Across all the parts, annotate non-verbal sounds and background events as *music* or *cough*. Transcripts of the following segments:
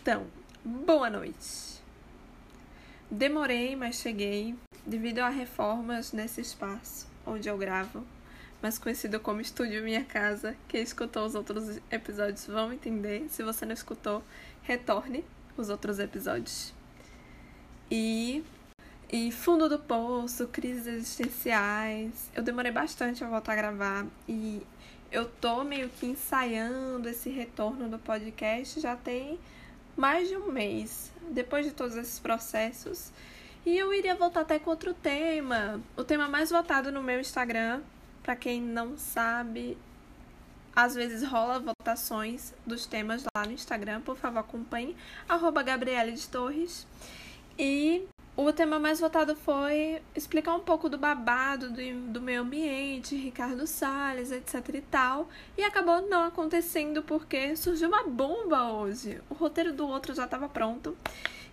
Então, boa noite. Demorei, mas cheguei devido a reformas nesse espaço onde eu gravo, mas conhecido como Estúdio Minha Casa. Quem escutou os outros episódios vão entender. Se você não escutou, retorne os outros episódios. E e fundo do poço, crises existenciais. Eu demorei bastante a voltar a gravar e eu tô meio que ensaiando esse retorno do podcast já tem mais de um mês, depois de todos esses processos. E eu iria voltar até com outro tema. O tema mais votado no meu Instagram, para quem não sabe, às vezes rola votações dos temas lá no Instagram. Por favor, acompanhe. Arroba Gabriele de Torres. E o tema mais votado foi explicar um pouco do babado do, do meio ambiente, Ricardo Salles, etc e tal. E acabou não acontecendo porque surgiu uma bomba hoje. O roteiro do outro já estava pronto.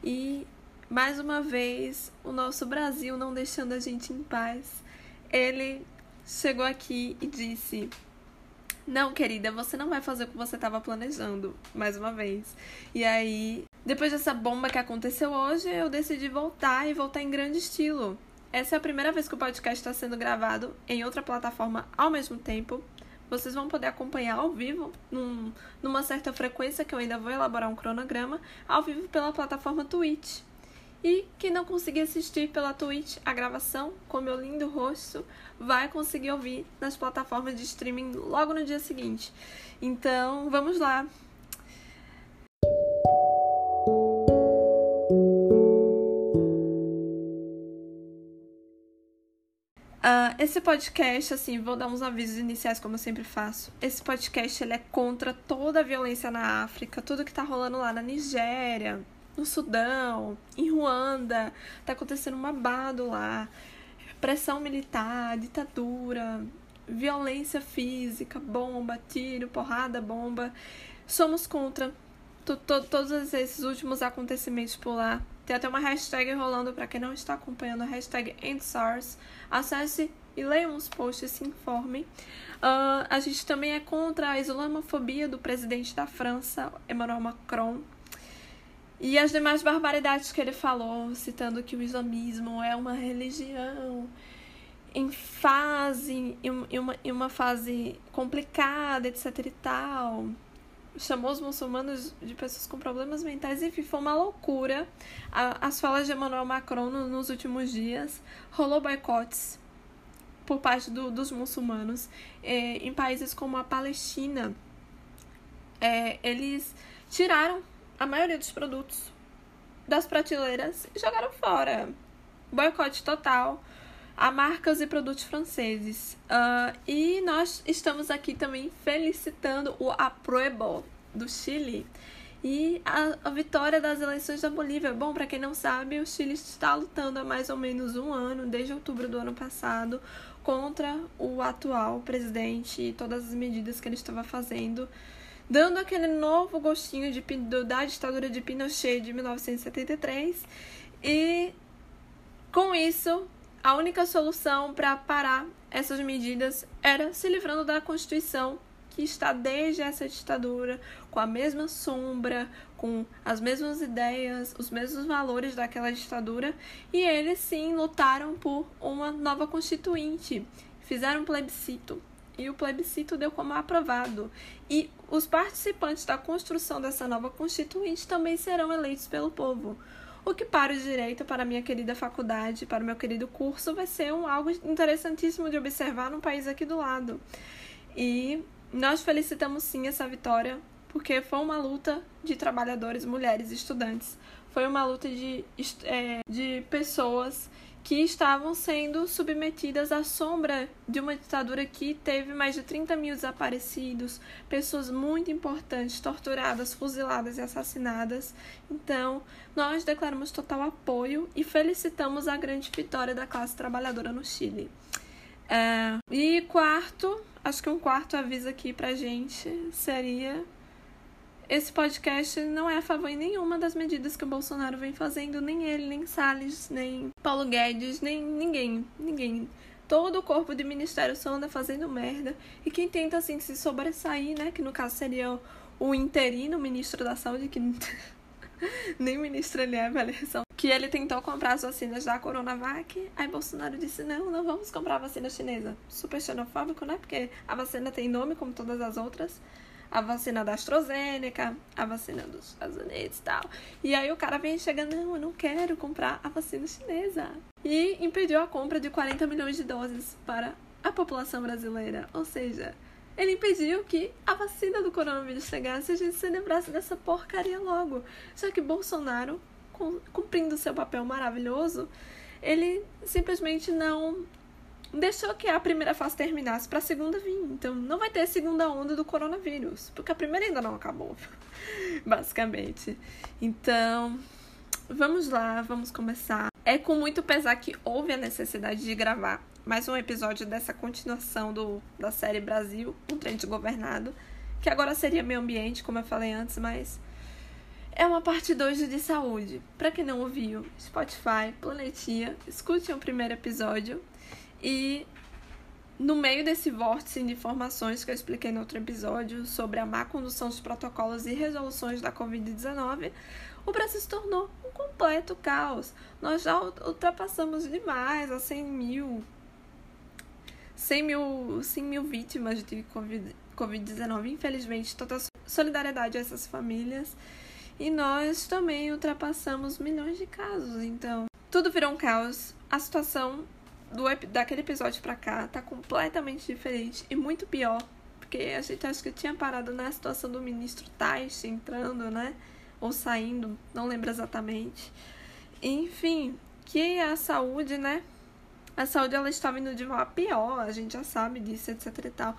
E, mais uma vez, o nosso Brasil não deixando a gente em paz. Ele chegou aqui e disse: Não, querida, você não vai fazer o que você estava planejando, mais uma vez. E aí depois dessa bomba que aconteceu hoje, eu decidi voltar e voltar em grande estilo. Essa é a primeira vez que o podcast está sendo gravado em outra plataforma ao mesmo tempo. Vocês vão poder acompanhar ao vivo, num, numa certa frequência, que eu ainda vou elaborar um cronograma, ao vivo pela plataforma Twitch. E quem não conseguir assistir pela Twitch a gravação com meu lindo rosto, vai conseguir ouvir nas plataformas de streaming logo no dia seguinte. Então, vamos lá. Esse podcast, assim, vou dar uns avisos iniciais, como eu sempre faço. Esse podcast ele é contra toda a violência na África, tudo que tá rolando lá na Nigéria, no Sudão, em Ruanda. Tá acontecendo um babado lá. Pressão militar, ditadura, violência física, bomba, tiro, porrada, bomba. Somos contra todos esses últimos acontecimentos por lá. Tem até uma hashtag rolando para quem não está acompanhando a hashtag EndSARS. Acesse e leiam os posts e se informem. Uh, a gente também é contra a islamofobia do presidente da França, Emmanuel Macron. E as demais barbaridades que ele falou, citando que o islamismo é uma religião em fase, em uma, em uma fase complicada, etc e tal chamou os muçulmanos de pessoas com problemas mentais, enfim, foi uma loucura. as falas de Emmanuel Macron nos últimos dias rolou boicotes por parte do, dos muçulmanos é, em países como a Palestina. É, eles tiraram a maioria dos produtos das prateleiras e jogaram fora. Boicote total a marcas e produtos franceses. Uh, e nós estamos aqui também felicitando o Apruebo do Chile e a, a, vitória das eleições da Bolívia. Bom, para quem não sabe, o Chile está lutando há mais ou menos um ano, desde outubro do ano passado, contra o atual presidente e todas as medidas que ele estava fazendo, dando aquele novo gostinho de, da ditadura de Pinochet de 1973. E com isso, a única solução para parar essas medidas era se livrando da Constituição, que está desde essa ditadura, com a mesma sombra, com as mesmas ideias, os mesmos valores daquela ditadura, e eles sim lutaram por uma nova constituinte, fizeram um plebiscito. E o plebiscito deu como aprovado. E os participantes da construção dessa nova constituinte também serão eleitos pelo povo. O que para o direito, para a minha querida faculdade, para o meu querido curso, vai ser um algo interessantíssimo de observar num país aqui do lado. E nós felicitamos sim essa vitória, porque foi uma luta de trabalhadores, mulheres, estudantes. Foi uma luta de, é, de pessoas que estavam sendo submetidas à sombra de uma ditadura que teve mais de 30 mil desaparecidos, pessoas muito importantes torturadas, fuziladas e assassinadas. Então, nós declaramos total apoio e felicitamos a grande vitória da classe trabalhadora no Chile. É, e quarto, acho que um quarto aviso aqui pra gente seria esse podcast não é a favor em nenhuma das medidas que o Bolsonaro vem fazendo, nem ele, nem Salles, nem Paulo Guedes, nem ninguém, ninguém. Todo o corpo de ministério só anda fazendo merda. E quem tenta, assim, se sobressair, né, que no caso seria o interino ministro da saúde, que *laughs* Nem ministro ele é eleição. Que ele tentou comprar as vacinas da Coronavac. Aí Bolsonaro disse: não, não vamos comprar a vacina chinesa. Super xenofóbico, né? Porque a vacina tem nome como todas as outras. A vacina da AstraZeneca, a vacina dos Estados Unidos e tal. E aí o cara vem chegando: não, eu não quero comprar a vacina chinesa. E impediu a compra de 40 milhões de doses para a população brasileira. Ou seja, ele impediu que a vacina do coronavírus chegasse e a gente se lembrasse dessa porcaria logo. Só que Bolsonaro, cumprindo seu papel maravilhoso, ele simplesmente não deixou que a primeira fase terminasse para a segunda vir. Então não vai ter segunda onda do coronavírus, porque a primeira ainda não acabou, *laughs* basicamente. Então, vamos lá, vamos começar. É com muito pesar que houve a necessidade de gravar mais um episódio dessa continuação do, da série Brasil, um trem governado, que agora seria meio ambiente, como eu falei antes, mas é uma parte 2 de saúde. Para quem não ouviu, Spotify, Planetinha, escute o primeiro episódio e no meio desse vórtice de informações que eu expliquei no outro episódio sobre a má condução dos protocolos e resoluções da Covid-19, o Brasil se tornou um completo caos. Nós já ultrapassamos demais a 100 mil 100 mil, 100 mil vítimas de Covid-19. Infelizmente, toda solidariedade a essas famílias. E nós também ultrapassamos milhões de casos. Então, tudo virou um caos. A situação do, daquele episódio pra cá tá completamente diferente e muito pior. Porque a gente acho que tinha parado na situação do ministro Tais entrando, né? Ou saindo, não lembro exatamente. Enfim, que a saúde, né? a saúde ela está vindo de mal a pior, a gente já sabe disso, etc e tal.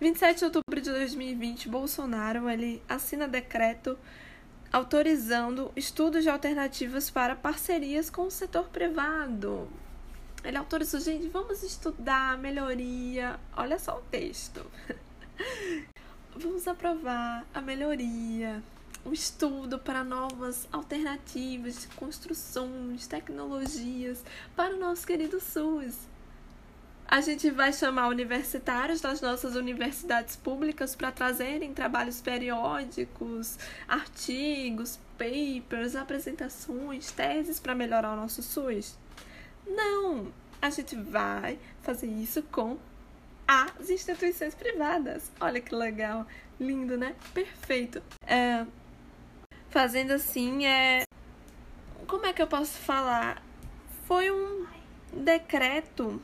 Vinte e sete de outubro de 2020, Bolsonaro ele assina decreto autorizando estudos de alternativas para parcerias com o setor privado. Ele autorizou, gente, vamos estudar melhoria. Olha só o texto. *laughs* Vamos aprovar a melhoria, o estudo para novas alternativas de construções, tecnologias para o nosso querido SUS. A gente vai chamar universitários das nossas universidades públicas para trazerem trabalhos periódicos, artigos, papers, apresentações, teses para melhorar o nosso SUS? Não! A gente vai fazer isso com às instituições privadas. Olha que legal, lindo, né? Perfeito. É, fazendo assim, é. Como é que eu posso falar? Foi um decreto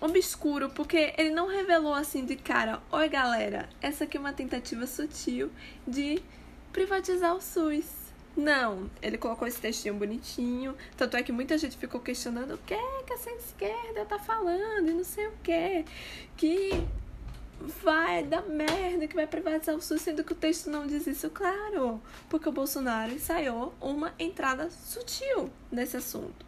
obscuro, porque ele não revelou assim de cara: oi galera, essa aqui é uma tentativa sutil de privatizar o SUS. Não, ele colocou esse textinho bonitinho. Tanto é que muita gente ficou questionando o que é que essa esquerda tá falando e não sei o que. Que vai dar merda, que vai privatizar o SUS, sendo que o texto não diz isso, claro. Porque o Bolsonaro ensaiou uma entrada sutil nesse assunto.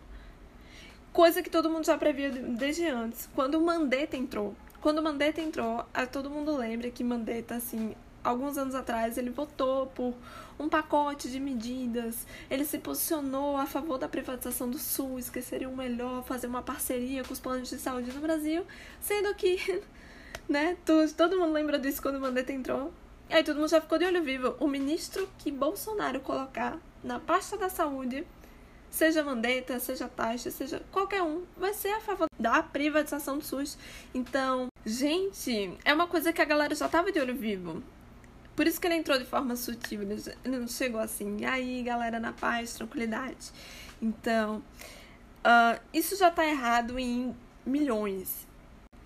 Coisa que todo mundo já previa desde antes. Quando Mandetta entrou. Quando Mandetta entrou, todo mundo lembra que Mandetta, assim, alguns anos atrás, ele votou por um pacote de medidas, ele se posicionou a favor da privatização do SUS, que seria o melhor fazer uma parceria com os planos de saúde no Brasil, sendo que, *laughs* né, todo mundo lembra disso quando o Mandetta entrou. Aí todo mundo já ficou de olho vivo. O ministro que Bolsonaro colocar na pasta da saúde, seja Mandetta, seja Taxa, seja qualquer um, vai ser a favor da privatização do SUS. Então, gente, é uma coisa que a galera já tava de olho vivo. Por isso que ele entrou de forma sutil, ele não chegou assim, aí galera, na paz, tranquilidade. Então, uh, isso já tá errado em milhões.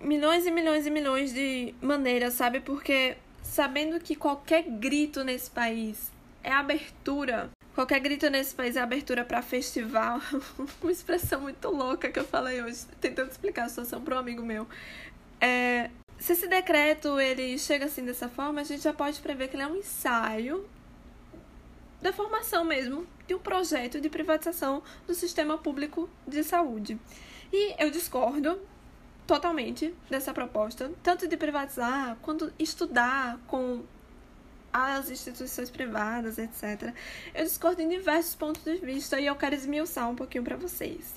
Milhões e milhões e milhões de maneiras, sabe? Porque sabendo que qualquer grito nesse país é abertura Qualquer grito nesse país é abertura para festival. *laughs* Uma expressão muito louca que eu falei hoje, tentando explicar a situação para um amigo meu. É, se esse decreto ele chega assim dessa forma, a gente já pode prever que ele é um ensaio da formação mesmo de um projeto de privatização do sistema público de saúde. E eu discordo totalmente dessa proposta, tanto de privatizar quanto estudar com as instituições privadas, etc. Eu discordo em diversos pontos de vista e eu quero esmiuçar um pouquinho para vocês.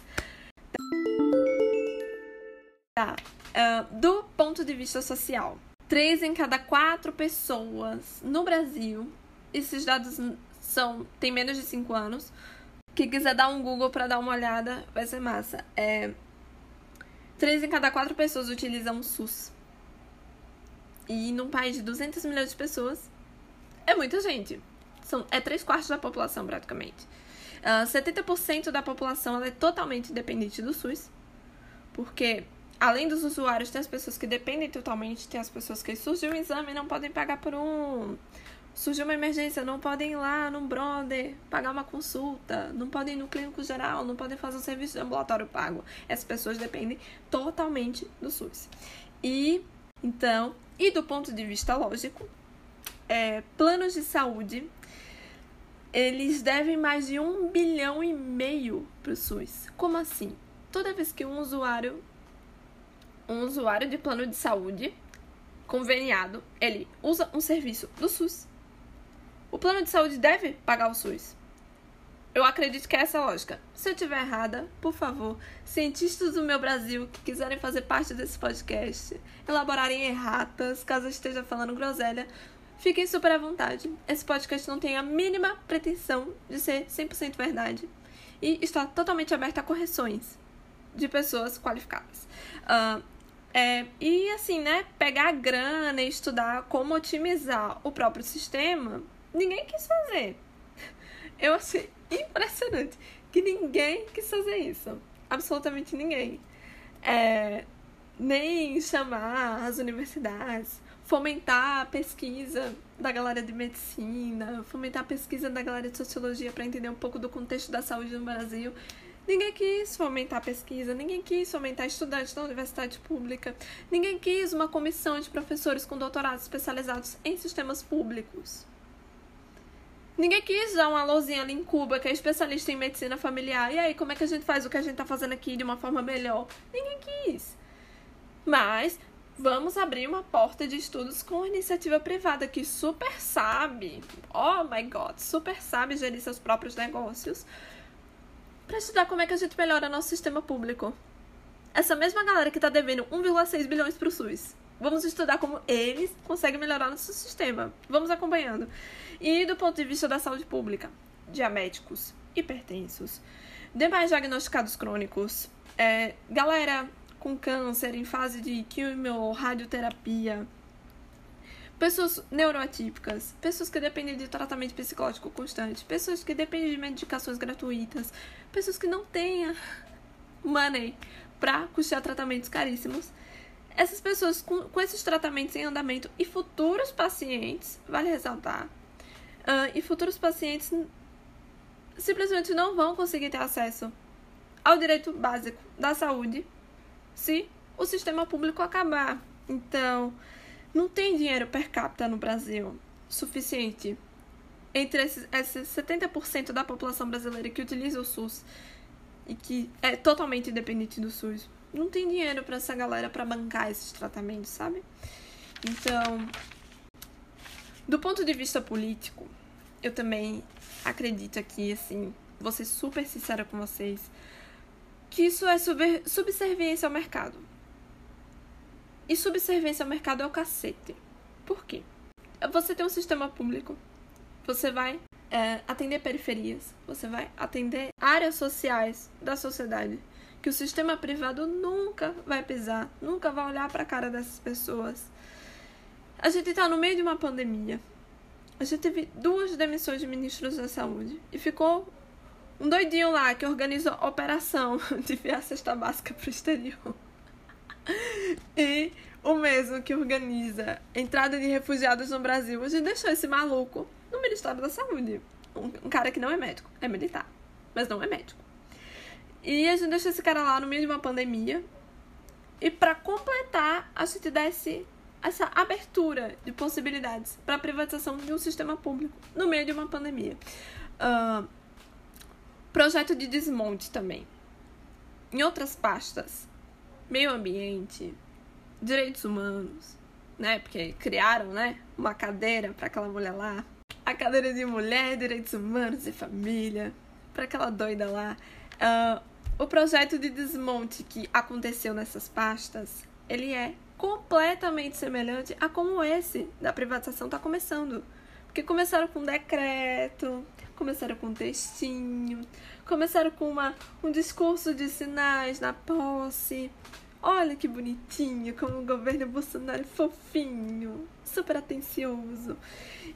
Tá. Uh, do ponto de vista social, três em cada quatro pessoas no Brasil, esses dados são tem menos de 5 anos. Quem quiser dar um Google para dar uma olhada, vai ser massa. É, três em cada quatro pessoas utilizam o SUS. E num país de 200 milhões de pessoas, é muita gente. São, é três quartos da população, praticamente. Uh, ah, 70% da população é totalmente dependente do SUS. Porque, além dos usuários, tem as pessoas que dependem totalmente, tem as pessoas que surgiu um exame e não podem pagar por um. Surgiu uma emergência, não podem ir lá no brother pagar uma consulta, não podem ir no clínico geral, não podem fazer um serviço de ambulatório pago. Essas pessoas dependem totalmente do SUS. E, então, e do ponto de vista lógico, é, planos de saúde eles devem mais de um bilhão e meio para o SUS. Como assim? Toda vez que um usuário, um usuário de plano de saúde conveniado, ele usa um serviço do SUS, o plano de saúde deve pagar o SUS. Eu acredito que é essa a lógica. Se eu estiver errada, por favor, cientistas do meu Brasil que quiserem fazer parte desse podcast, elaborarem erratas, caso eu esteja falando groselha, Fiquem super à vontade. Esse podcast não tem a mínima pretensão de ser 100% verdade e está totalmente aberto a correções de pessoas qualificadas. Uh, é, e assim, né, pegar grana e estudar como otimizar o próprio sistema, ninguém quis fazer. Eu achei impressionante que ninguém quis fazer isso. Absolutamente ninguém. É, nem chamar as universidades, fomentar a pesquisa da galera de medicina, fomentar a pesquisa da galera de sociologia para entender um pouco do contexto da saúde no Brasil. Ninguém quis fomentar a pesquisa, ninguém quis fomentar estudantes da universidade pública, ninguém quis uma comissão de professores com doutorados especializados em sistemas públicos. Ninguém quis dar uma alôzinha ali em Cuba, que é especialista em medicina familiar. E aí, como é que a gente faz o que a gente tá fazendo aqui de uma forma melhor? Ninguém quis. Mas Vamos abrir uma porta de estudos com iniciativa privada que super sabe, oh my god, super sabe gerir seus próprios negócios para estudar como é que a gente melhora nosso sistema público. Essa mesma galera que está devendo 1,6 bilhões para o SUS. Vamos estudar como eles conseguem melhorar nosso sistema. Vamos acompanhando. E do ponto de vista da saúde pública, diabéticos, hipertensos, demais diagnosticados crônicos, é, galera com câncer, em fase de quimio, radioterapia, pessoas neuroatípicas, pessoas que dependem de tratamento psicológico constante, pessoas que dependem de medicações gratuitas, pessoas que não têm money para custear tratamentos caríssimos. Essas pessoas com, com esses tratamentos em andamento e futuros pacientes, vale ressaltar, uh, e futuros pacientes simplesmente não vão conseguir ter acesso ao direito básico da saúde se o sistema público acabar. Então, não tem dinheiro per capita no Brasil suficiente entre esses, esses 70% da população brasileira que utiliza o SUS e que é totalmente dependente do SUS. Não tem dinheiro para essa galera para bancar esses tratamentos, sabe? Então, do ponto de vista político, eu também acredito aqui, assim, vou ser super sincera com vocês que isso é subserviência ao mercado. E subserviência ao mercado é o cacete. Por quê? Você tem um sistema público, você vai é, atender periferias, você vai atender áreas sociais da sociedade que o sistema privado nunca vai pisar, nunca vai olhar para a cara dessas pessoas. A gente está no meio de uma pandemia. A gente teve duas demissões de ministros da saúde e ficou um doidinho lá que organiza a operação *laughs* de enviar cesta básica pro exterior. *laughs* E o mesmo que organiza entrada de refugiados no Brasil. A gente deixou esse maluco no Ministério da Saúde. Um, um cara que não é médico, é militar, mas não é médico. E a gente deixou esse cara lá no meio de uma pandemia. E para completar, a gente desse essa abertura de possibilidades para a privatização de um sistema público no meio de uma pandemia. Uh, Projeto de desmonte também. Em outras pastas, meio ambiente, direitos humanos, né? Porque criaram, né? Uma cadeira para aquela mulher lá. A cadeira de mulher, direitos humanos e família. Para aquela doida lá. Uh, o projeto de desmonte que aconteceu nessas pastas, ele é completamente semelhante a como esse da privatização está começando. Porque começaram com decreto, começaram com textinho, começaram com uma, um discurso de sinais na posse. Olha que bonitinho, como o governo Bolsonaro é fofinho, super atencioso.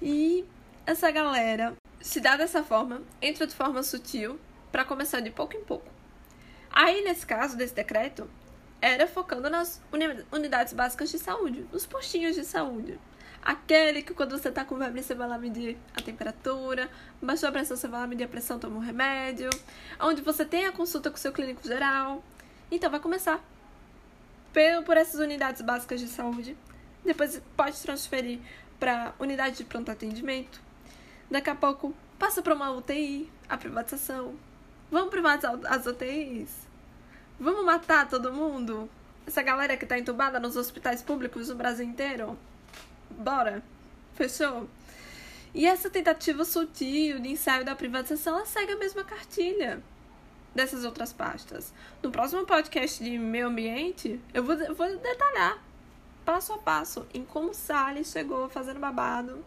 E essa galera se dá dessa forma, entra de forma sutil, para começar de pouco em pouco. Aí, nesse caso desse decreto, era focando nas unidades básicas de saúde, nos postinhos de saúde. Aquele que quando você tá com febre você vai lá medir a temperatura, baixou a pressão você vai lá medir a pressão, toma um remédio, onde você tem a consulta com o seu clínico geral. Então vai começar por essas unidades básicas de saúde, depois pode transferir para unidade de pronto atendimento. Daqui a pouco passa para uma UTI, a privatização. Vamos privatizar as UTIs? Vamos matar todo mundo? Essa galera que tá entubada nos hospitais públicos no Brasil inteiro? Bora. Fechou? E essa tentativa sutil de ensaio da privatização, ela segue a mesma cartilha dessas outras pastas. No próximo podcast de meio ambiente, eu vou, vou detalhar passo a passo em como Salles chegou fazendo babado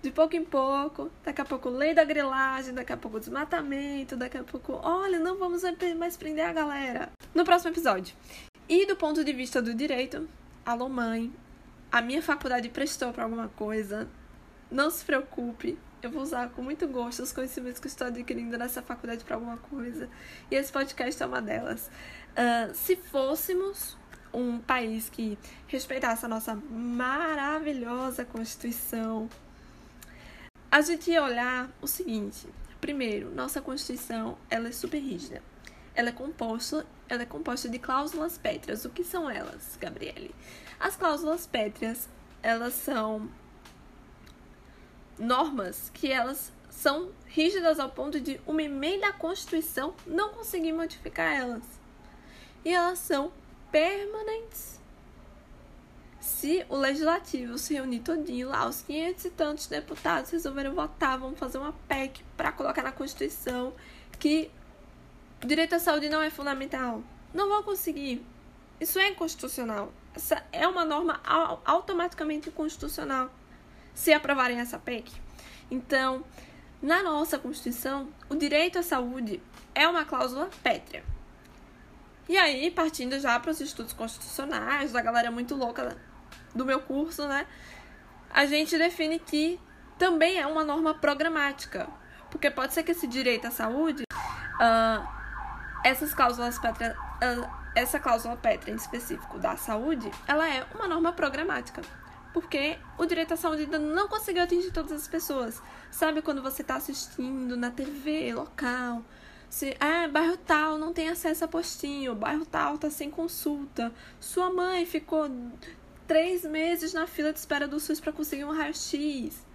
de pouco em pouco, daqui a pouco lei da grilagem, daqui a pouco desmatamento, daqui a pouco, olha, não vamos mais prender a galera. No próximo episódio. E do ponto de vista do direito, alô mãe, a minha faculdade prestou para alguma coisa. Não se preocupe, eu vou usar com muito gosto os conhecimentos que estou adquirindo nessa faculdade para alguma coisa. E esse podcast é uma delas. Uh, se fôssemos um país que respeitasse a nossa maravilhosa Constituição, a gente ia olhar o seguinte. Primeiro, nossa Constituição ela é super rígida. Ela é composta, ela é composta de cláusulas pétreas. O que são elas, Gabriele? As cláusulas pétreas, elas são normas que elas são rígidas ao ponto de uma emenda à Constituição não conseguir modificar elas. E elas são permanentes. Se o legislativo se reunir todinho lá, os 500 e tantos deputados resolveram votar, vão fazer uma PEC para colocar na Constituição que o direito à saúde não é fundamental. Não vão conseguir. Isso é inconstitucional. Essa é uma norma automaticamente inconstitucional se aprovarem essa PEC. Então, na nossa Constituição, o direito à saúde é uma cláusula pétrea. E aí, partindo já para os estudos constitucionais, da galera muito louca do meu curso, né? A gente define que também é uma norma programática. Porque pode ser que esse direito à saúde, uh, essas cláusulas uh, essa cláusula pétrea em específico da saúde, ela é uma norma programática. Porque o direito à saúde ainda não conseguiu atingir todas as pessoas. Sabe quando você está assistindo na TV local, se, ah, bairro tal não tem acesso a postinho, bairro tal tá sem consulta, sua mãe ficou três meses na fila de espera do SUS para conseguir um raio-x.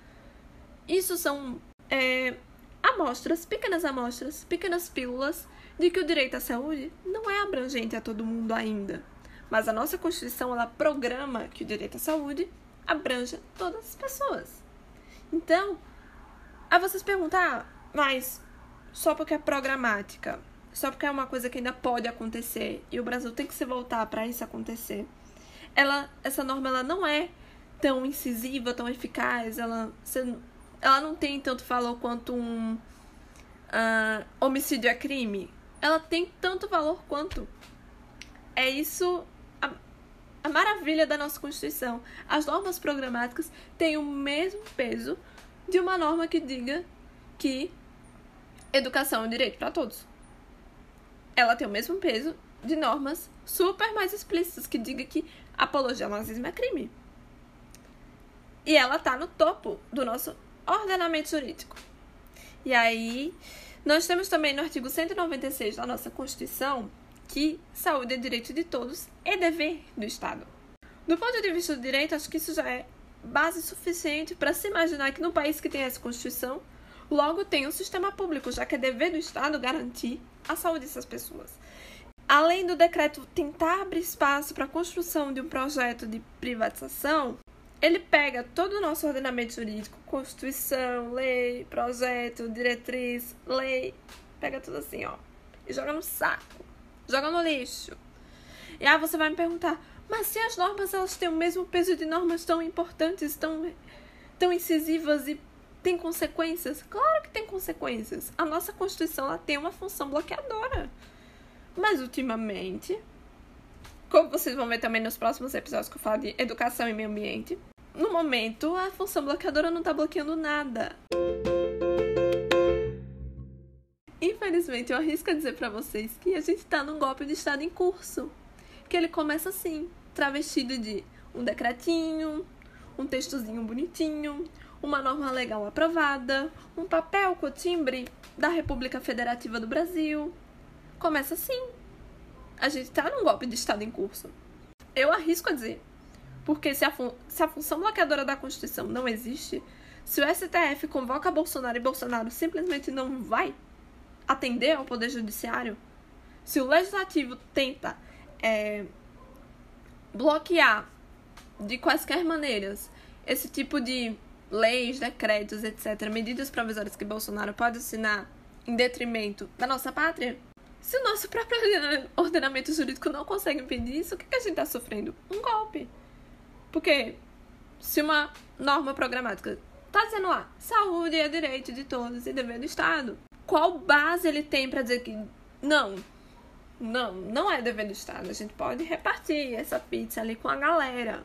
Isso são é, amostras, pequenas amostras, pequenas pílulas de que o direito à saúde não é abrangente a todo mundo ainda. Mas a nossa Constituição ela programa que o direito à saúde abranja todas as pessoas. Então, a vocês perguntar, ah, mas só porque é programática, só porque é uma coisa que ainda pode acontecer e o Brasil tem que se voltar para isso acontecer. Ela, essa norma ela não é tão incisiva, tão eficaz, ela, ela não tem tanto valor quanto um uh, homicídio é crime. Ela tem tanto valor quanto. É isso a, a maravilha da nossa Constituição. As normas programáticas têm o mesmo peso de uma norma que diga que educação é um direito para todos. Ela tem o mesmo peso de normas super mais explícitas que diga que apologia ao nazismo é crime. E ela tá no topo do nosso ordenamento jurídico. E aí, nós temos também no artigo 196 da nossa Constituição que saúde é direito de todos e dever do Estado. Do ponto de vista do direito, acho que isso já é base suficiente para se imaginar que no país que tem essa Constituição, Logo, tem um sistema público, já que é dever do Estado garantir a saúde dessas pessoas. Além do decreto tentar abrir espaço para a construção de um projeto de privatização, ele pega todo o nosso ordenamento jurídico, Constituição, lei, projeto, diretriz, lei, pega tudo assim, ó, e joga no saco, joga no lixo. E aí você vai me perguntar, mas se as normas elas têm o mesmo peso de normas tão importantes, tão, tão incisivas e têm consequências? Claro que tem consequências. A nossa Constituição ela tem uma função bloqueadora. Mas ultimamente, como vocês vão ver também nos próximos episódios que eu falo de educação e meio ambiente, no momento a função bloqueadora não está bloqueando nada. Infelizmente, eu arrisco dizer para vocês que a gente está num golpe de Estado em curso que ele começa assim, travestido de um decretinho, um textozinho bonitinho, uma norma legal aprovada, um papel com o timbre da República Federativa do Brasil. Começa assim. A gente tá num golpe de Estado em curso. Eu arrisco a dizer. Porque se a, se a função bloqueadora da Constituição não existe, se o STF convoca Bolsonaro e Bolsonaro simplesmente não vai atender ao Poder Judiciário, se o Legislativo tenta é, bloquear de quaisquer maneiras esse tipo de leis, decretos, etc., medidas provisórias que Bolsonaro pode assinar em detrimento da nossa pátria, se o nosso próprio *laughs* ordenamento jurídico não consegue impedir isso, o que, que a gente está sofrendo? Um golpe. Porque se uma norma programática está dizendo lá, saúde é direito de todos e dever do Estado, qual base ele tem para dizer que não, não, não é dever do Estado. A gente pode repartir essa pizza ali com a galera.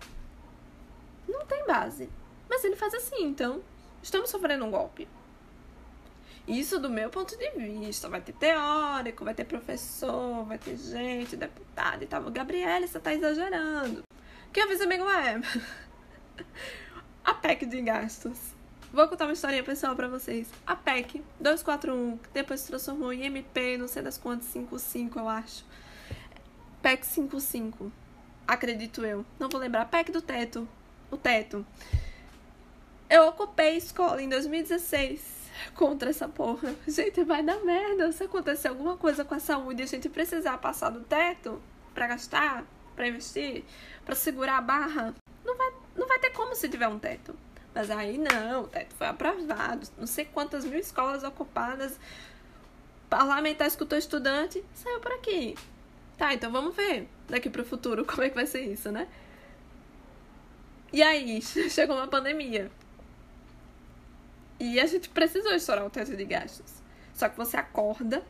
Não tem base. Mas ele faz assim, então estamos sofrendo um golpe. Isso do meu ponto de vista. Vai ter teórico, vai ter professor, vai ter gente, deputado e tal. Gabriela, você tá exagerando. Que eu fiz, amigo, é *laughs* a PEC de gastos. Vou contar uma historinha pessoal pra vocês. A PEC 241, que depois se transformou em MP, não sei das quantas, 55, eu acho. PEC 55, acredito eu. Não vou lembrar. PEC do teto. O teto. Eu ocupei escola em 2016 contra essa porra. *laughs* Gente, vai dar merda se acontecer alguma coisa com a saúde e a gente precisar passar do teto para gastar, para investir, para segurar a barra. Não vai, não vai ter como se tiver um teto. Mas aí não, o teto foi aprovado. Não sei quantas mil escolas ocupadas. Parlamentar escutou estudante, saiu por aqui. Tá, então vamos ver daqui pro futuro *laughs* como é que vai ser isso, né? E aí, *laughs* chegou uma pandemia. E a gente precisou estourar o teto de gastos. Só que você acorda,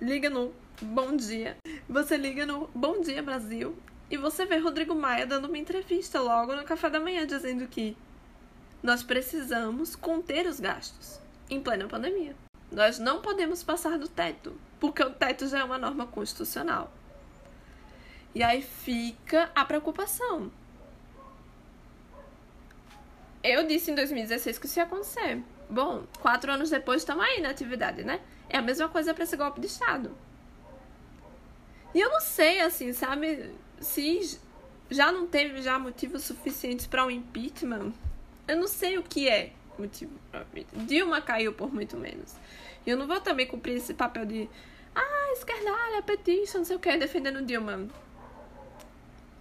liga no Bom Dia, você liga no Bom Dia Brasil e você vê Rodrigo Maia dando uma entrevista logo no café da manhã dizendo que nós precisamos conter os gastos em plena pandemia. Nós não podemos passar do teto, porque o teto já é uma norma constitucional. E aí fica a preocupação. Eu disse em 2016 que isso ia acontecer. Bom, quatro anos depois estamos aí na atividade, né? É a mesma coisa para esse golpe de Estado. E eu não sei, assim, sabe, se já não teve já motivos suficientes para um impeachment eu não sei o que é motivo pra Dilma caiu por muito menos. E eu não vou também cumprir esse papel de ah, esquerdalha, petista, não sei o que, defendendo Dilma.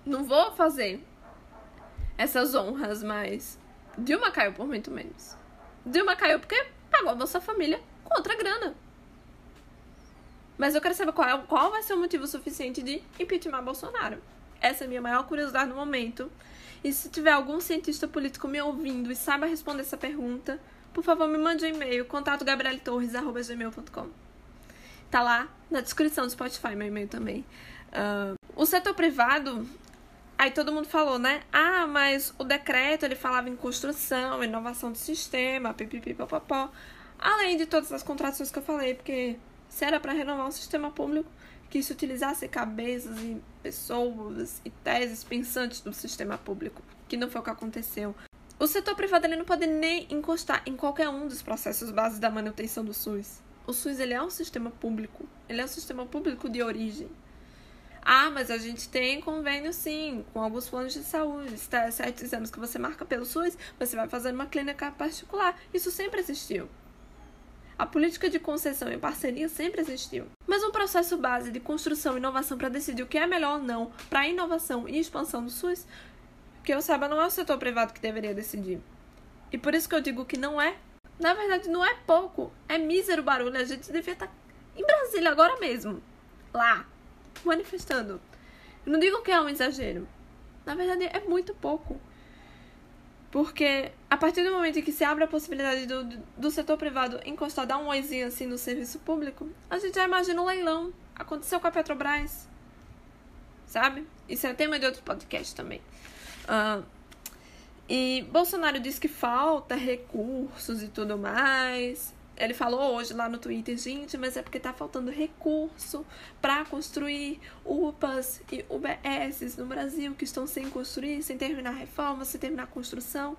Não vou fazer essas honras, mas Dilma caiu por muito menos. Dilma caiu porque pagou a nossa família com outra grana. Mas eu quero saber qual, qual vai ser o motivo suficiente de impeachment Bolsonaro. Essa é a minha maior curiosidade no momento. E se tiver algum cientista político me ouvindo e saiba responder essa pergunta, por favor me mande um e-mail, contato gabrieltorres.gmail.com. Tá lá na descrição do Spotify, meu e-mail também. Uh, o setor privado, aí todo mundo falou, né? Ah, mas o decreto ele falava em construção, inovação do sistema, pipipipopopó. Além de todas as contratações que eu falei, porque se era para renovar o sistema público, que se utilizasse cabeças e pessoas e teses pensantes do sistema público, que não foi o que aconteceu. O setor privado ele não pode nem encostar em qualquer um dos processos base da manutenção do SUS. O SUS ele é um sistema público, ele é um sistema público de origem. Ah, mas a gente tem convênio sim, com alguns planos de saúde. Sete exames que você marca pelo SUS, você vai fazer uma clínica particular. Isso sempre existiu. A política de concessão e parceria sempre existiu. Mas um processo base de construção e inovação para decidir o que é melhor ou não para a inovação e expansão do SUS, que eu saiba, não é o setor privado que deveria decidir. E por isso que eu digo que não é. Na verdade, não é pouco. É mísero barulho. A gente devia estar tá em Brasília agora mesmo. Lá. Manifestando. Eu não digo que é um exagero. Na verdade, é muito pouco. Porque a partir do momento em que se abre a possibilidade do, do setor privado encostar, dar um oizinho assim no serviço público, a gente já imagina um leilão. Aconteceu com a Petrobras. Sabe? Isso é tema de outro podcast também. Uh, e Bolsonaro diz que falta recursos e tudo mais. Ele falou hoje lá no Twitter, gente, mas é porque tá faltando recurso para construir UPAs e UBSs no Brasil que estão sem construir, sem terminar a reforma, sem terminar a construção.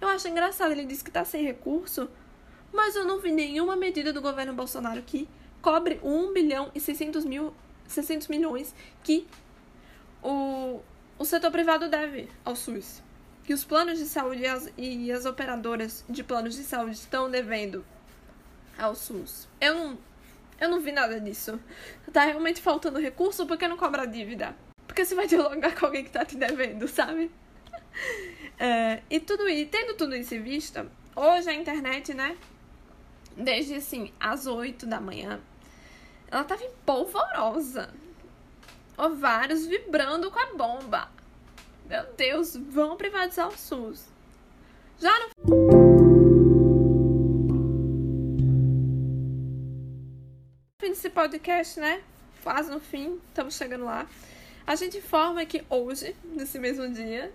Eu acho engraçado, ele disse que tá sem recurso, mas eu não vi nenhuma medida do governo Bolsonaro que cobre 1 bilhão e 600, mil, 600 milhões que o, o setor privado deve ao SUS. Que os planos de saúde e as, e as operadoras de planos de saúde estão devendo ao SUS. Eu não, eu não vi nada disso. Tá realmente faltando recurso porque não cobra dívida. Porque você vai dialogar com alguém que tá te devendo, sabe? É, e tudo e tendo tudo isso em vista, hoje a internet, né? Desde assim, às 8 da manhã, ela tava em polvorosa. Ovários vibrando com a bomba. Meu Deus, vão privatizar o SUS. Já não. desse podcast, né? Quase no fim, estamos chegando lá. A gente informa que hoje, nesse mesmo dia,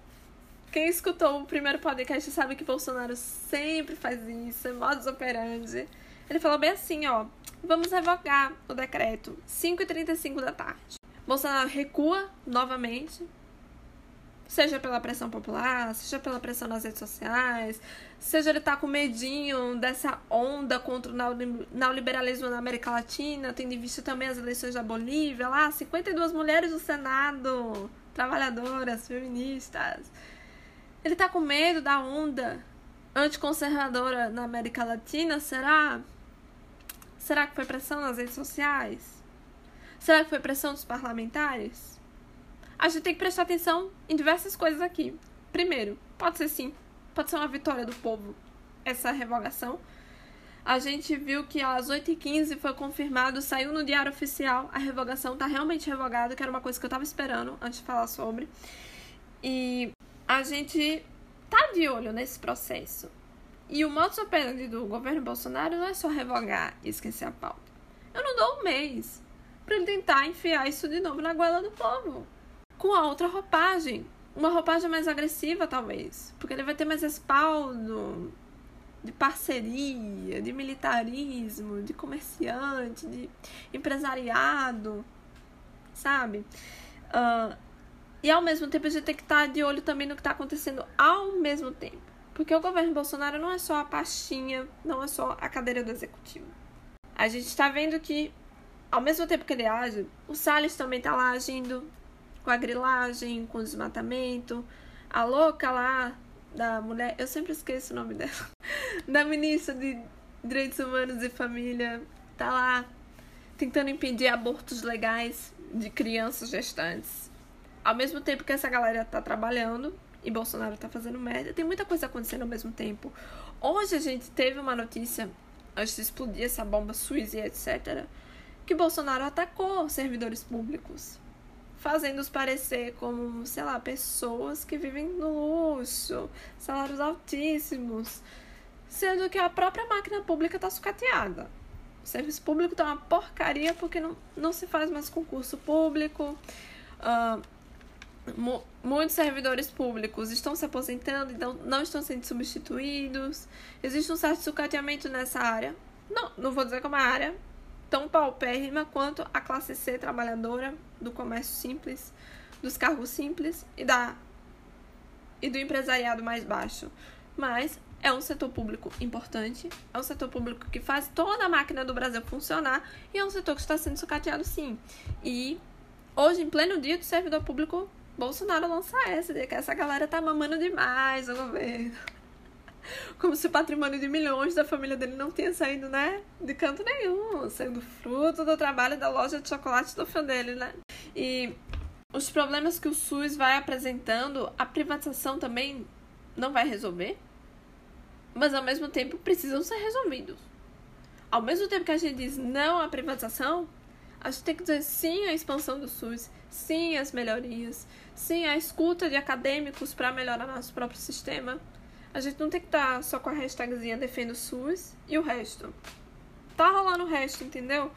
quem escutou o primeiro podcast sabe que Bolsonaro sempre faz isso, é modus operandi. Ele falou bem assim, ó, vamos revogar o decreto 5h35 da tarde. Bolsonaro recua novamente, Seja pela pressão popular, seja pela pressão nas redes sociais, seja ele tá com medinho dessa onda contra o neoliberalismo na América Latina, tendo em vista também as eleições da Bolívia, lá, 52 mulheres no Senado, trabalhadoras, feministas. Ele tá com medo da onda anticonservadora na América Latina, será? Será que foi pressão nas redes sociais? Será que foi pressão dos parlamentares? a gente tem que prestar atenção em diversas coisas aqui. Primeiro, pode ser sim, pode ser uma vitória do povo essa revogação. A gente viu que às 8h15 foi confirmado, saiu no Diário Oficial, a revogação tá realmente revogada, que era uma coisa que eu tava esperando antes de falar sobre. E a gente tá de olho nesse processo. E o modus operandi do governo Bolsonaro não é só revogar e esquecer a pauta. Eu não dou um mês para ele tentar enfiar isso de novo na goela do povo com a outra roupagem. Uma roupagem mais agressiva, talvez. Porque ele vai ter mais respaldo de parceria, de militarismo, de comerciante, de empresariado, sabe? Uh, e ao mesmo tempo a gente tem que estar de olho também no que está acontecendo ao mesmo tempo. Porque o governo Bolsonaro não é só a pastinha, não é só a cadeira do executivo. A gente está vendo que, ao mesmo tempo que ele age, o Salles também está lá agindo com a grilagem, com o desmatamento. A louca lá da mulher, eu sempre esqueço o nome dela, *laughs* da ministra de Direitos Humanos e Família, tá lá tentando impedir abortos legais de crianças gestantes. Ao mesmo tempo que essa galera tá trabalhando e Bolsonaro tá fazendo merda, tem muita coisa acontecendo ao mesmo tempo. Hoje a gente teve uma notícia, antes de explodir essa bomba suíça e etc., que Bolsonaro atacou servidores públicos fazendo-os parecer como, sei lá, pessoas que vivem no luxo, salários altíssimos, sendo que a própria máquina pública está sucateada. O serviço público está uma porcaria porque não, não se faz mais concurso público. Uh, muitos servidores públicos estão se aposentando, então não estão sendo substituídos. Existe um certo sucateamento nessa área. Não, não vou dizer como é a área, tão paupérrima quanto a classe C trabalhadora do comércio simples, dos cargos simples e da e do empresariado mais baixo. Mas é um setor público importante, é um setor público que faz toda a máquina do Brasil funcionar e é um setor que está sendo sucateado sim. E hoje, em pleno dia do servidor público, Bolsonaro lança essa, de que essa galera tá mamando demais o governo. Como se o patrimônio de milhões da família dele não tenha saído, né? De canto nenhum, sendo fruto do trabalho da loja de chocolate do fã dele, né? E os problemas que o SUS vai apresentando, a privatização também não vai resolver, mas ao mesmo tempo precisam ser resolvidos. ao mesmo tempo que a gente diz não à privatização, a gente tem que dizer sim à expansão do SUS, sim às melhorias, sim à escuta de acadêmicos para melhorar nosso próprio sistema. A gente não tem que estar só com a hashtagzinha defendo o SUS e o resto. Tá rolando o resto, entendeu?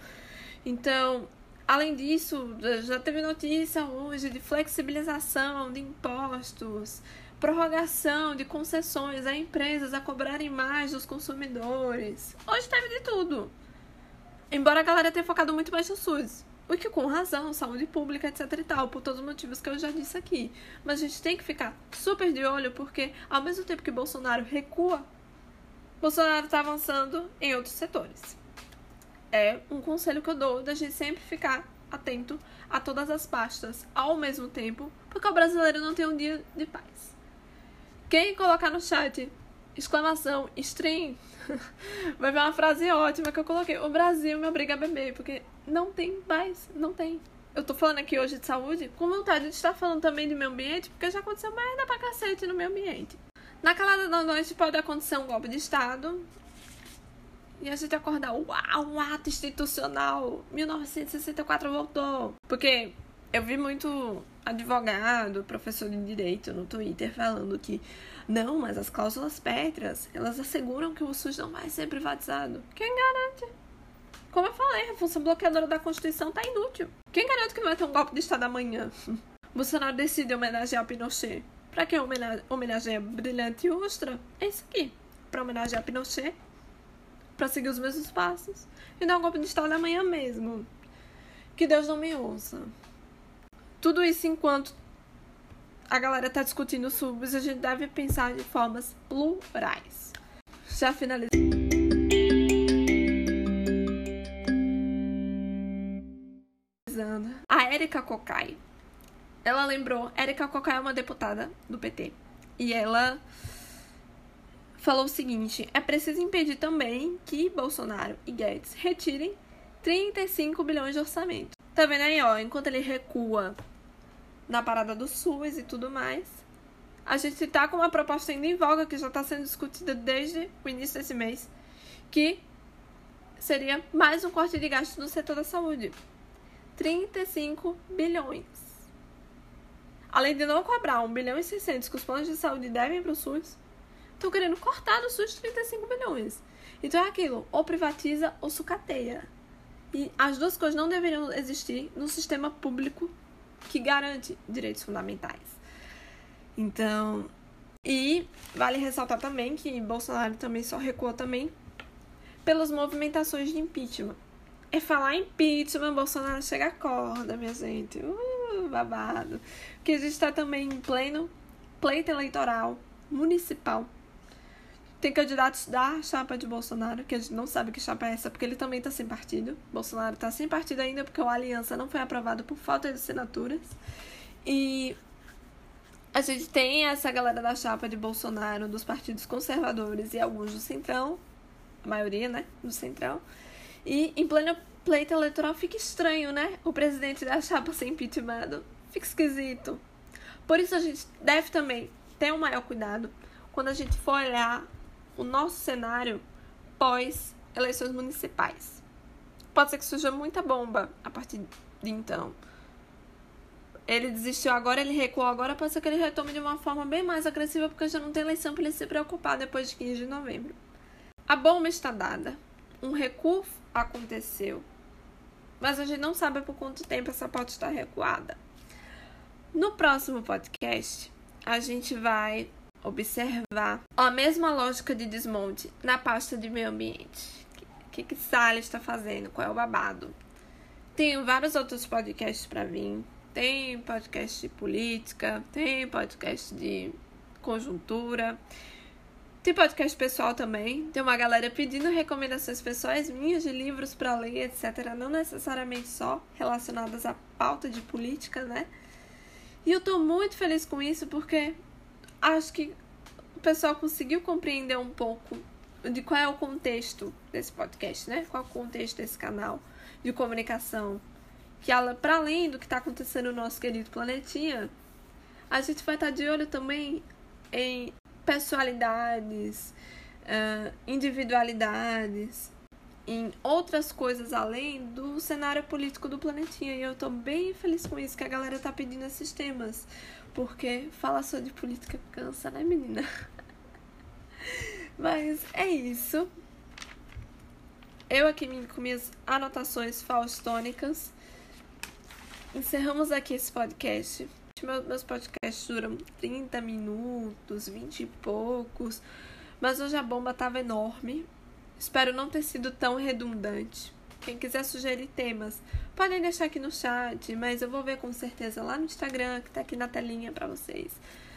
Então, além disso, já teve notícia hoje de flexibilização de impostos, prorrogação de concessões a empresas a cobrarem mais dos consumidores. Hoje teve de tudo. Embora a galera tenha focado muito mais no SUS. O que com razão, saúde pública, etc e tal, por todos os motivos que eu já disse aqui. Mas a gente tem que ficar super de olho porque, ao mesmo tempo que Bolsonaro recua, Bolsonaro está avançando em outros setores. É um conselho que eu dou da gente sempre ficar atento a todas as pastas ao mesmo tempo, porque o brasileiro não tem um dia de paz. Quem colocar no chat exclamação stream *laughs* vai ver uma frase ótima que eu coloquei. O Brasil me obriga a beber, porque não tem mais, não tem. Eu tô falando aqui hoje de saúde com vontade de estar falando também do meio ambiente, porque já aconteceu merda pra cacete no meio ambiente. Na calada da noite pode acontecer um golpe de Estado e a gente acordar, uau, um ato institucional, 1964 voltou. Porque eu vi muito advogado, professor de direito no Twitter falando que não, mas as cláusulas pétreas, elas asseguram que o SUS não vai ser privatizado. Quem garante? Como eu falei, a função bloqueadora da Constituição tá inútil. Quem garante que não vai ter um golpe de Estado amanhã? *laughs* Bolsonaro decide homenagear Pinochet. Pra quem homenageia Brilhante Ustra? É isso aqui. Pra homenagear Pinochet. Pra seguir os mesmos passos. E dar um golpe de Estado amanhã mesmo. Que Deus não me ouça. Tudo isso enquanto a galera tá discutindo subs, a gente deve pensar de formas plurais. Já finalizei. A Erika Kokai. Ela lembrou, Erika Kokai é uma deputada do PT. E ela falou o seguinte: é preciso impedir também que Bolsonaro e Guedes retirem 35 bilhões de orçamento. Tá vendo aí, ó? Enquanto ele recua na parada do SUS e tudo mais. A gente está com uma proposta ainda em voga que já está sendo discutida desde o início desse mês, que seria mais um corte de gastos no setor da saúde. 35 bilhões. Além de não cobrar 1 bilhão e 600 que os planos de saúde devem para o SUS, estão querendo cortar do SUS 35 bilhões. Então é aquilo, ou privatiza ou sucateia. E as duas coisas não deveriam existir no sistema público que garante direitos fundamentais. Então, e vale ressaltar também que Bolsonaro também só recuou também pelas movimentações de impeachment. É falar impeachment, Bolsonaro chega a corda, minha gente. Uh, babado. Porque a gente está também em pleno pleito eleitoral municipal. Tem candidatos da chapa de Bolsonaro, que a gente não sabe que chapa é essa, porque ele também está sem partido. Bolsonaro está sem partido ainda, porque o Aliança não foi aprovado por falta de assinaturas. E a gente tem essa galera da chapa de Bolsonaro, dos partidos conservadores e alguns do Centrão, a maioria, né, do Centrão. E em pleno pleito eleitoral fica estranho, né? O presidente da chapa ser impeachmentado. Fica esquisito. Por isso a gente deve também ter um maior cuidado quando a gente for olhar o nosso cenário pós eleições municipais. Pode ser que surja muita bomba a partir de então. Ele desistiu agora, ele recuou agora, pode ser que ele retome de uma forma bem mais agressiva, porque já não tem eleição para ele se preocupar depois de 15 de novembro. A bomba está dada. Um recuo aconteceu. Mas a gente não sabe por quanto tempo essa pauta está recuada. No próximo podcast, a gente vai observar a mesma lógica de desmonte na pasta de meio ambiente. O que, que Salles está fazendo? Qual é o babado? Tem vários outros podcasts para vir. Tem podcast de política, tem podcast de conjuntura, tem podcast pessoal também. Tem uma galera pedindo recomendações pessoais minhas de livros para ler, etc. Não necessariamente só relacionadas à pauta de política, né? E eu tô muito feliz com isso porque acho que o pessoal conseguiu compreender um pouco de qual é o contexto desse podcast, né? Qual é o contexto desse canal de comunicação. Que para além do que está acontecendo no nosso querido planetinha, a gente vai estar tá de olho também em personalidades, individualidades, em outras coisas além do cenário político do planetinha. E eu tô bem feliz com isso, que a galera tá pedindo esses temas. Porque falar só de política cansa, né, menina? Mas é isso. Eu aqui com minhas anotações faustônicas. Encerramos aqui esse podcast. Meus podcasts duram 30 minutos, 20 e poucos. Mas hoje a bomba tava enorme. Espero não ter sido tão redundante. Quem quiser sugerir temas, podem deixar aqui no chat, mas eu vou ver com certeza lá no Instagram, que tá aqui na telinha para vocês.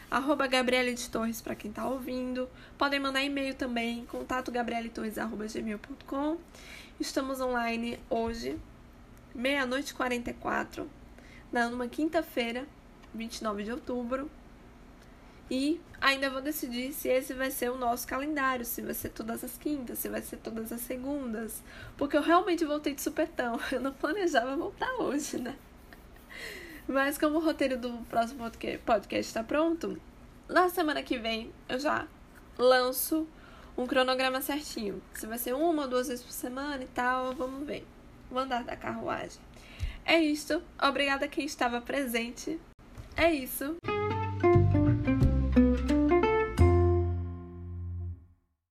Arroba Gabriele de Torres para quem tá ouvindo. Podem mandar e-mail também, contato gabrieletorres.gmail.com. Estamos online hoje, meia-noite 44, numa quinta-feira, 29 de outubro. E ainda vou decidir se esse vai ser o nosso calendário, se vai ser todas as quintas, se vai ser todas as segundas. Porque eu realmente voltei de supetão. *laughs* Eu não planejava voltar hoje, né? Mas como o roteiro do próximo podcast está pronto, na semana que vem eu já lanço um cronograma certinho. Se vai ser uma ou duas vezes por semana e tal, vamos ver. Vou andar da carruagem. É isto. Obrigada a quem estava presente. É isso.